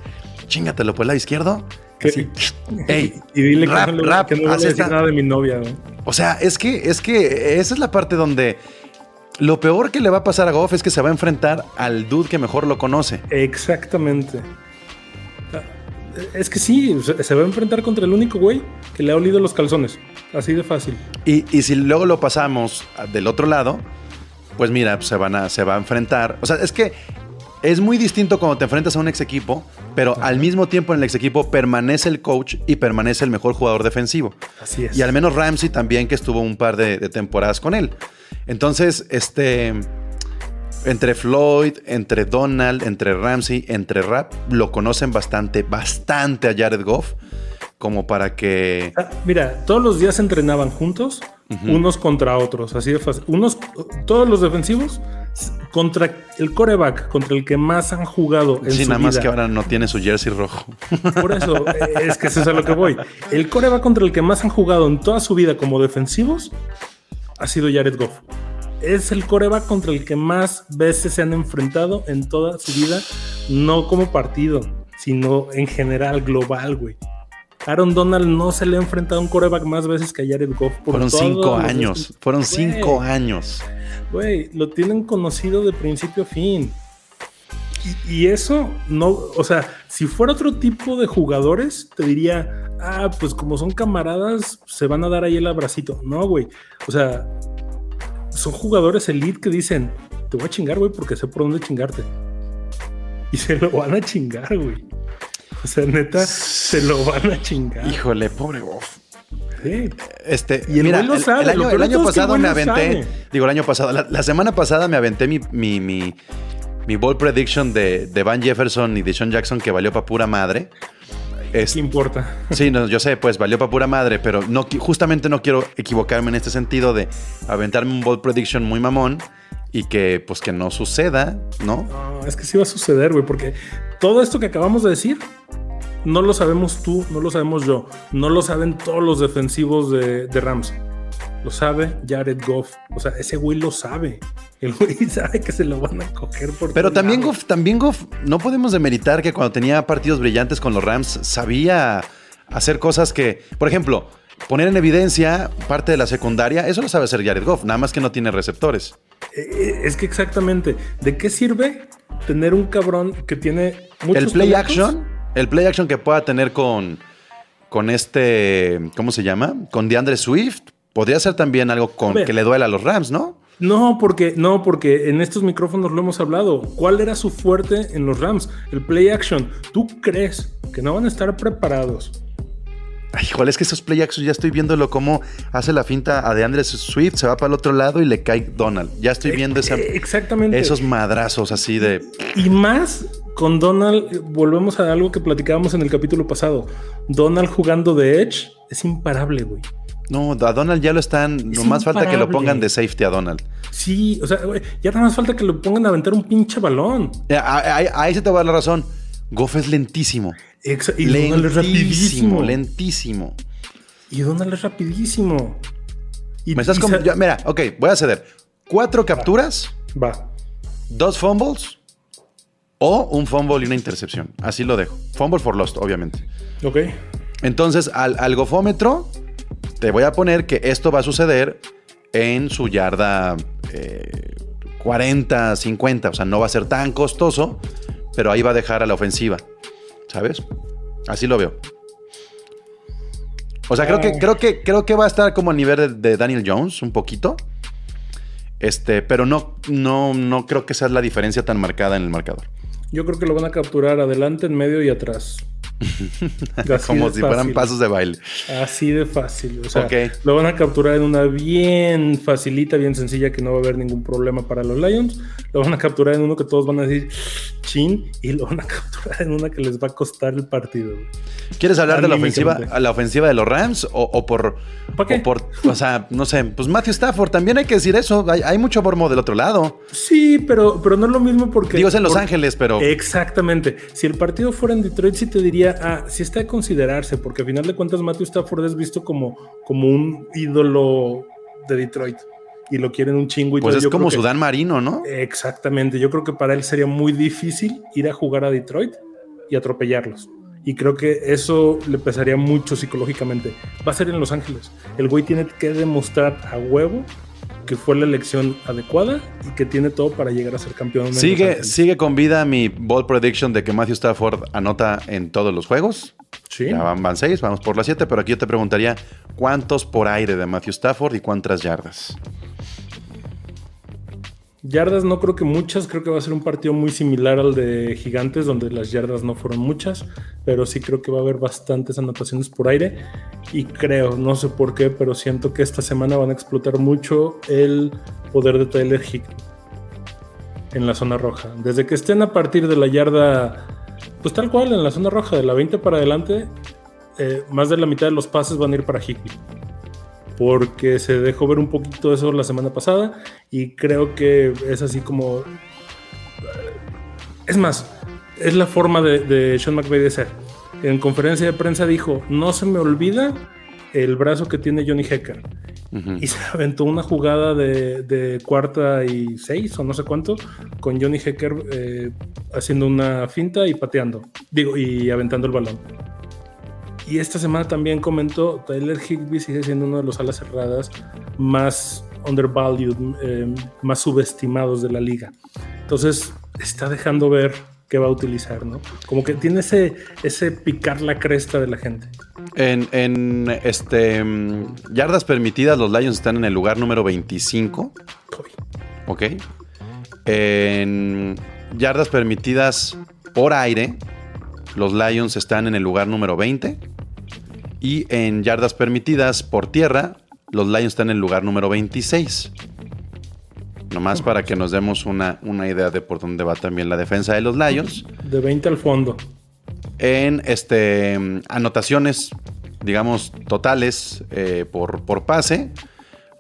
S2: chingatelo por el lado izquierdo. Así, hey,
S3: y dile
S2: rap,
S3: que no, le-
S2: rap,
S3: que no le
S2: esta-
S3: nada de mi novia. ¿no?
S2: O sea, es que, es que esa es la parte donde lo peor que le va a pasar a Goff es que se va a enfrentar al dude que mejor lo conoce.
S3: Exactamente. Es que sí, se va a enfrentar contra el único güey que le ha olido los calzones. Así de fácil.
S2: Y, y si luego lo pasamos del otro lado, pues mira, pues se, van a, se va a enfrentar. O sea, es que es muy distinto cuando te enfrentas a un ex equipo, pero al mismo tiempo en el ex equipo permanece el coach y permanece el mejor jugador defensivo.
S3: Así es.
S2: Y al menos Ramsey también, que estuvo un par de, de temporadas con él. Entonces, este. Entre Floyd, entre Donald, entre Ramsey, entre Rap, lo conocen bastante, bastante a Jared Goff, como para que.
S3: Ah, Mira, todos los días entrenaban juntos, unos contra otros, así de fácil. Unos, todos los defensivos contra el coreback, contra el que más han jugado en
S2: Sí,
S3: su
S2: nada más
S3: vida.
S2: que ahora no tiene su jersey rojo.
S3: Por eso, eh, es que eso es a lo que voy. El coreback contra el que más han jugado en toda su vida como defensivos ha sido Jared Goff. Es el coreback contra el que más veces se han enfrentado en toda su vida, no como partido, sino en general, global, güey. Aaron Donald no se le ha enfrentado a un coreback más veces que a Jared Goff. por
S2: Fueron cinco
S3: los-
S2: años. Fueron
S3: Güey,
S2: cinco años.
S3: Güey, lo tienen conocido de principio a fin. Y, y eso no, o sea, si fuera otro tipo de jugadores, te diría, ah, pues como son camaradas, se van a dar ahí el abracito. No, güey. O sea, son jugadores elite que dicen, te voy a chingar, güey, porque sé por dónde chingarte. Y se lo van a chingar, güey. O sea, neta, se lo van a chingar.
S2: Híjole, pobre Goff.
S3: Sí.
S2: Este,
S3: Y el
S2: mira,
S3: lo
S2: el,
S3: sabe,
S2: el año, el pasado me aventé,
S3: sabe.
S2: digo, el año pasado, la, la semana pasada me aventé mi, mi, mi, mi ball prediction de, de Van Jefferson y de Sean Jackson que valió para pura madre. Es-
S3: ¿Qué importa?
S2: sí, no, yo sé, pues valió para pura madre, pero no, justamente no quiero equivocarme en este sentido de aventarme un ball prediction muy mamón y que pues que no suceda, ¿no?
S3: No, es que sí va a suceder, güey, porque todo esto que acabamos de decir, no lo sabemos tú, no lo sabemos yo, no lo saben todos los defensivos de, de Rams. Lo sabe Jared Goff. O sea, ese güey lo sabe. El güey sabe que se lo van a coger por
S2: Pero también. Goff, también Goff, no podemos demeritar que cuando tenía partidos brillantes con los Rams, sabía hacer cosas que, por ejemplo, poner en evidencia parte de la secundaria, eso lo sabe hacer Jared Goff, nada más que no tiene receptores.
S3: Eh, Es que exactamente, ¿de qué sirve tener un cabrón que tiene muchos
S2: el play
S3: talentos?
S2: action, el play action que pueda tener con, con este, ¿cómo se llama? Con DeAndre Swift, podría ser también algo con
S3: ver.
S2: que le duela a los Rams, ¿no?
S3: No, porque no, porque en estos micrófonos lo hemos hablado. ¿Cuál era su fuerte en los Rams? El play action. ¿Tú crees que no van a estar preparados?
S2: Ay, igual es que esos play action ya estoy viéndolo cómo hace la finta a DeAndre Swift, se va para el otro lado y le cae Donald. Ya estoy viendo esa-
S3: Eh, Exactamente.
S2: esos madrazos así de...
S3: Y más con Donald, volvemos a algo que platicábamos en el capítulo pasado. Donald jugando de Edge es imparable, güey.
S2: No, a Donald ya lo están.
S3: Es
S2: Nomás falta que lo
S3: imparable.
S2: pongan de safety a Donald.
S3: Sí, o sea, ya nada más falta que lo pongan a aventar un pinche balón.
S2: Ahí, ahí se te va a dar la razón. Goff es lentísimo.
S3: Exa- y Donald es
S2: lentísimo,
S3: rapidísimo.
S2: lentísimo.
S3: Y Donald es rapidísimo. Y,
S2: Me estás
S3: y
S2: mira, ok, voy a ceder. Cuatro capturas,
S3: Va.
S2: dos fumbles o un fumble y una intercepción. Así lo dejo. Fumble for lost, obviamente.
S3: Ok.
S2: Entonces, al, al gofómetro, te voy a poner que esto va a suceder en su yarda eh, 40, 50. O sea, no va a ser tan costoso, pero ahí va a dejar a la ofensiva. ¿Sabes? Así lo veo. O sea, creo que,
S3: Ah.
S2: creo que, creo que va a estar como a nivel de, de Daniel Jones, un poquito. Este, pero no, no, no creo que sea la diferencia tan marcada en el marcador.
S3: Yo creo que lo van a capturar adelante, en medio y atrás.
S2: Como si fueran pasos de baile.
S3: Así de fácil. O sea, lo van a capturar en una bien facilita, bien sencilla, que no va a haber ningún problema para los Lions. Lo van a capturar en uno que todos van a decir y lo van a capturar en una que les va a costar el partido. güey.
S2: ¿Quieres hablar de la ofensiva, a la ofensiva de los Rams o, o por,
S3: ¿Para qué?
S2: o por, o sea, no sé, pues Matthew Stafford, también hay que decir eso, hay, hay mucho mormo del otro lado.
S3: Sí, pero, pero no es lo mismo porque.
S2: Digo, es en Los
S3: por-
S2: Ángeles, pero
S3: Exactamente. Si el partido fuera en Detroit, sí te diría, ah, sí está de considerarse, porque a final de cuentas Matthew Stafford es visto como, como un ídolo de Detroit y lo quieren un chingo y
S2: pues
S3: todo.
S2: es
S3: Yo
S2: como
S3: creo que-
S2: Sudán Marino, ¿no?
S3: Exactamente. Yo creo que para él sería muy difícil ir a jugar a Detroit y atropellarlos. Y creo que eso le pesaría mucho psicológicamente. Va a ser en Los Ángeles. El güey tiene que demostrar a huevo que fue la elección adecuada y que tiene todo para llegar a ser campeón.
S2: Sigue, sigue con vida mi ball prediction de que Matthew Stafford anota en todos los juegos.
S3: Sí.
S2: Ya van, van seis, vamos por las siete, pero aquí yo te preguntaría cuántos por aire de Matthew Stafford y cuántas yardas.
S3: Yardas no creo que muchas, creo que va a ser un partido muy similar al de Gigantes, donde las yardas no fueron muchas, pero sí creo que va a haber bastantes anotaciones por aire y creo, no sé por qué, pero siento que esta semana van a explotar mucho el poder de Tyler Higbee en la zona roja. Desde que estén a partir de la yarda, pues tal cual, en la zona roja, de la 20 para adelante, eh, más de la mitad de los pases van a ir para Higbee porque se dejó ver un poquito eso la semana pasada y creo que es así como... Es más, es la forma de, de Sean McVay de ser. En conferencia de prensa dijo, no se me olvida el brazo que tiene Johnny Hecker.
S2: Ujú.
S3: Y se aventó una jugada de, de cuarta y seis o no sé cuánto con Johnny Hecker eh, haciendo una finta y pateando. Digo, y aventando el balón. Y esta semana también comentó, Tyler Higby sigue siendo uno de los alas cerradas más undervalued, eh, más subestimados de la liga. Entonces está dejando ver qué va a utilizar, ¿no? Como que tiene ese, ese picar la cresta de la gente.
S2: En, en, este mm, yardas permitidas, los Lions están en el lugar número 25.
S3: Uy,
S2: Ok. En yardas permitidas por aire, los Lions están en el lugar número 20. Y en yardas permitidas por tierra, los Lions están en el lugar número 26. Nomás para que nos demos una, una idea de por dónde va también la defensa de los Lions.
S3: De 20 al fondo.
S2: En este, anotaciones, digamos, totales eh, por, por pase,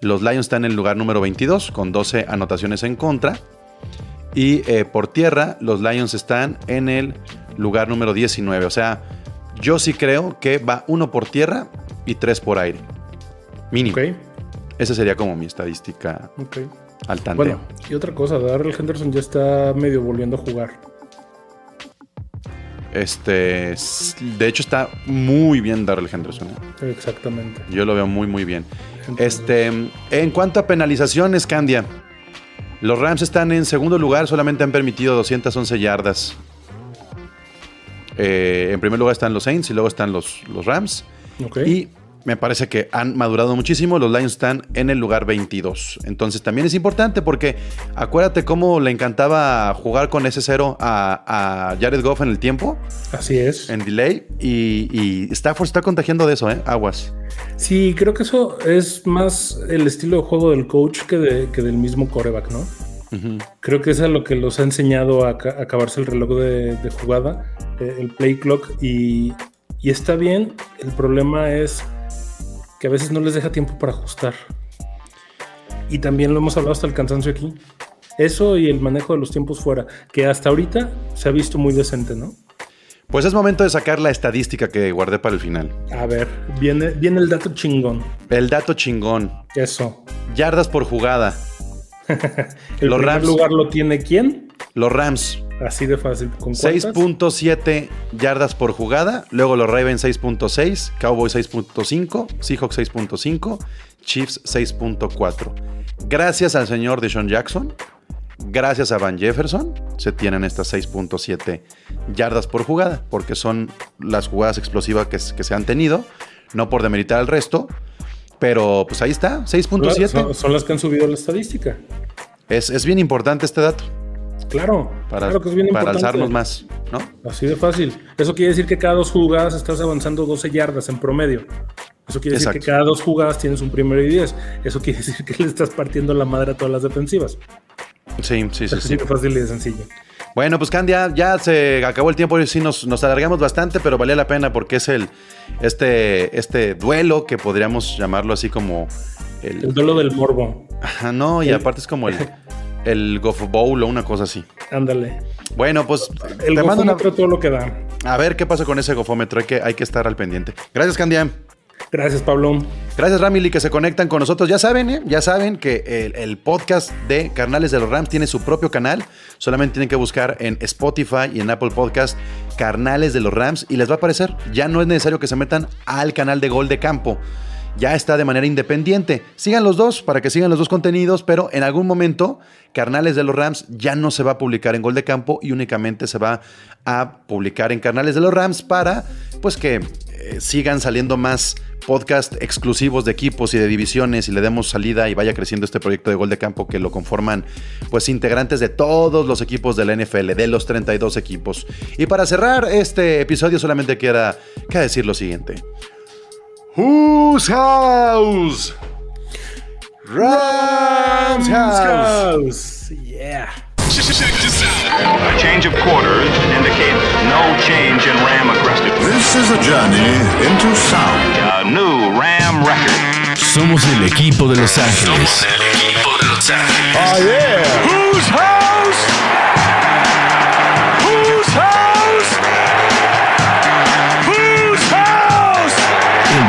S2: los Lions están en el lugar número 22 con 12 anotaciones en contra. Y eh, por tierra, los Lions están en el lugar número 19. O sea, yo sí creo que va uno por tierra y tres por aire. Mínimo.
S3: Ok,
S2: Esa sería como mi estadística al tanteo.
S3: Bueno, y otra cosa, Darrell Henderson ya está medio volviendo a jugar.
S2: Este, de hecho está muy bien Darrell Henderson. ¿eh?
S3: Exactamente.
S2: Yo lo veo muy muy bien.
S3: Entonces-
S2: Este, en cuanto a penalizaciones, Candia, los Rams están en segundo lugar, solamente han permitido 211 yardas. Eh, en primer lugar están los Saints y luego están los, los Rams. Y me parece que han madurado muchísimo. Los Lions están en el lugar 22. Entonces también es importante porque acuérdate cómo le encantaba jugar con ese cero a, a Jared Goff en el tiempo,
S3: Así es.
S2: en delay. Y, y Stafford está contagiando de eso, ¿eh? Aguas.
S3: Sí, creo que eso es más el estilo de juego del coach que, de- que del mismo coreback, ¿no? Creo que es a lo que los ha enseñado a ca- acabarse el reloj de, de jugada, eh, el play clock, y, y está bien. El problema es que a veces no les deja tiempo para ajustar. Y también lo hemos hablado hasta el cansancio aquí. Eso y el manejo de los tiempos fuera, que hasta ahorita se ha visto muy decente, ¿no?
S2: Pues es momento de sacar la estadística que guardé para el final.
S3: A ver, viene, viene el dato chingón.
S2: El dato chingón.
S3: Eso.
S2: Yardas por jugada.
S3: El
S2: Los
S3: primer
S2: Rams.
S3: lugar lo tiene quién?
S2: Los Rams,
S3: Así de fácil. ¿Con cuántas?
S2: 6.7 yardas por jugada. Luego los Ravens 6.6, Cowboys 6.5, Seahawks 6.5, Chiefs 6.4. Gracias al señor Deshaun Jackson, gracias a Van Jefferson, se tienen estas 6.7 yardas por jugada, porque son las jugadas explosivas que, que se han tenido, no por demeritar al resto. Pero pues ahí está, 6.7.
S3: Son, son las que han subido la estadística.
S2: Es, es bien importante este dato
S3: Claro,
S2: para,
S3: claro que es bien
S2: para
S3: importante.
S2: alzarnos más, ¿no?
S3: Así de fácil. Eso quiere decir que cada dos jugadas estás avanzando 12 yardas en promedio. Eso quiere decir que cada dos jugadas tienes un primero y 10. Eso quiere decir que le estás partiendo la madre a todas las defensivas.
S2: Sí, sí, sí. Sí.
S3: fácil y sencillo.
S2: Bueno, pues Candia, ya se acabó el tiempo y sí nos, nos alargamos bastante, pero valía la pena porque es el este, este duelo que podríamos llamarlo así como
S3: El
S2: el.
S3: duelo del morbo.
S2: Ajá, no, y
S3: el-
S2: aparte es como el, el Goff Bowl o una cosa así.
S3: Ándale.
S2: Bueno, pues
S3: El
S2: te mando una-
S3: gofómetro todo lo que da.
S2: A ver qué pasa con ese gofómetro, hay que, hay que estar al pendiente. Gracias, Candia.
S3: Gracias, Pablo.
S2: Gracias, Ramily, que se conectan con nosotros. Ya saben, ¿eh? ya saben que el, el podcast de Carnales de los Rams tiene su propio canal. Solamente tienen que buscar en Spotify y en Apple Podcast Carnales de los Rams y les va a aparecer. Ya no es necesario que se metan al canal de Gol de Campo. Ya está de manera independiente. Sigan los dos para que sigan los dos contenidos, pero en algún momento Carnales de los Rams ya no se va a publicar en Gol de Campo y únicamente se va a publicar en Carnales de los Rams para pues que eh, sigan saliendo más podcast exclusivos de equipos y de divisiones y le demos salida y vaya creciendo este proyecto de gol de campo que lo conforman pues integrantes de todos los equipos de la NFL, de los 32 equipos. Y para cerrar este episodio solamente queda que decir lo siguiente. Whose house? Rams house.
S3: House. Yeah.
S4: A change of quarters indicates no change in Ram aggressiveness.
S5: This is a journey into sound.
S4: A new Ram record.
S1: Somos el equipo de Los Ángeles.
S6: El equipo de Los Ángeles.
S5: Oh, yeah.
S4: Whose house?